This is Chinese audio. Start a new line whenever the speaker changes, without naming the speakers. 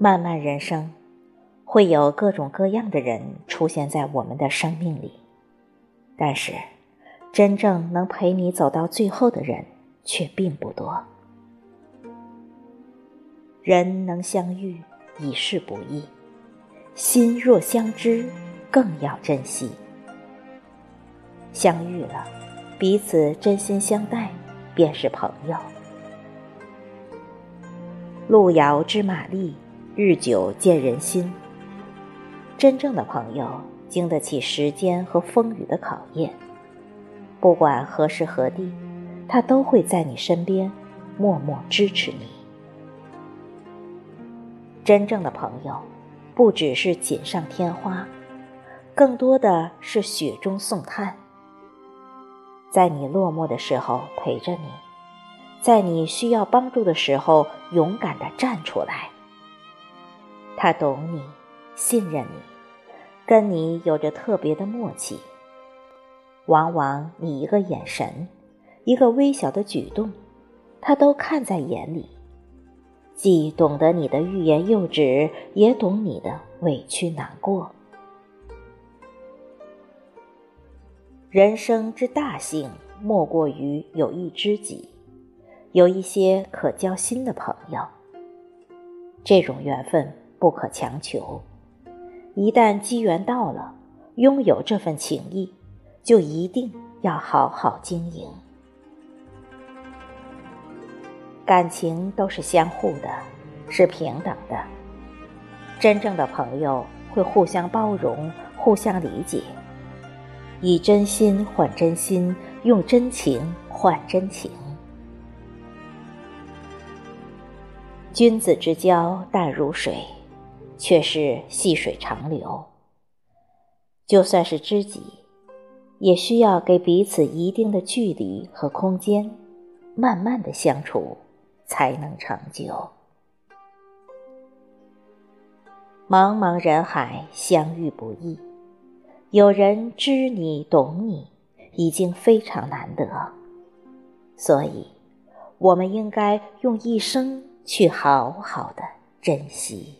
漫漫人生，会有各种各样的人出现在我们的生命里，但是，真正能陪你走到最后的人却并不多。人能相遇，已是不易；心若相知，更要珍惜。相遇了，彼此真心相待，便是朋友。路遥知马力，日久见人心。真正的朋友，经得起时间和风雨的考验。不管何时何地，他都会在你身边，默默支持你。真正的朋友，不只是锦上添花，更多的是雪中送炭。在你落寞的时候陪着你。在你需要帮助的时候，勇敢的站出来。他懂你，信任你，跟你有着特别的默契。往往你一个眼神，一个微小的举动，他都看在眼里，既懂得你的欲言又止，也懂你的委屈难过。人生之大幸，莫过于有一知己。有一些可交心的朋友，这种缘分不可强求。一旦机缘到了，拥有这份情谊，就一定要好好经营。感情都是相互的，是平等的。真正的朋友会互相包容，互相理解，以真心换真心，用真情换真情。君子之交淡如水，却是细水长流。就算是知己，也需要给彼此一定的距离和空间，慢慢的相处，才能长久。茫茫人海，相遇不易，有人知你懂你，已经非常难得。所以，我们应该用一生。去好好的珍惜。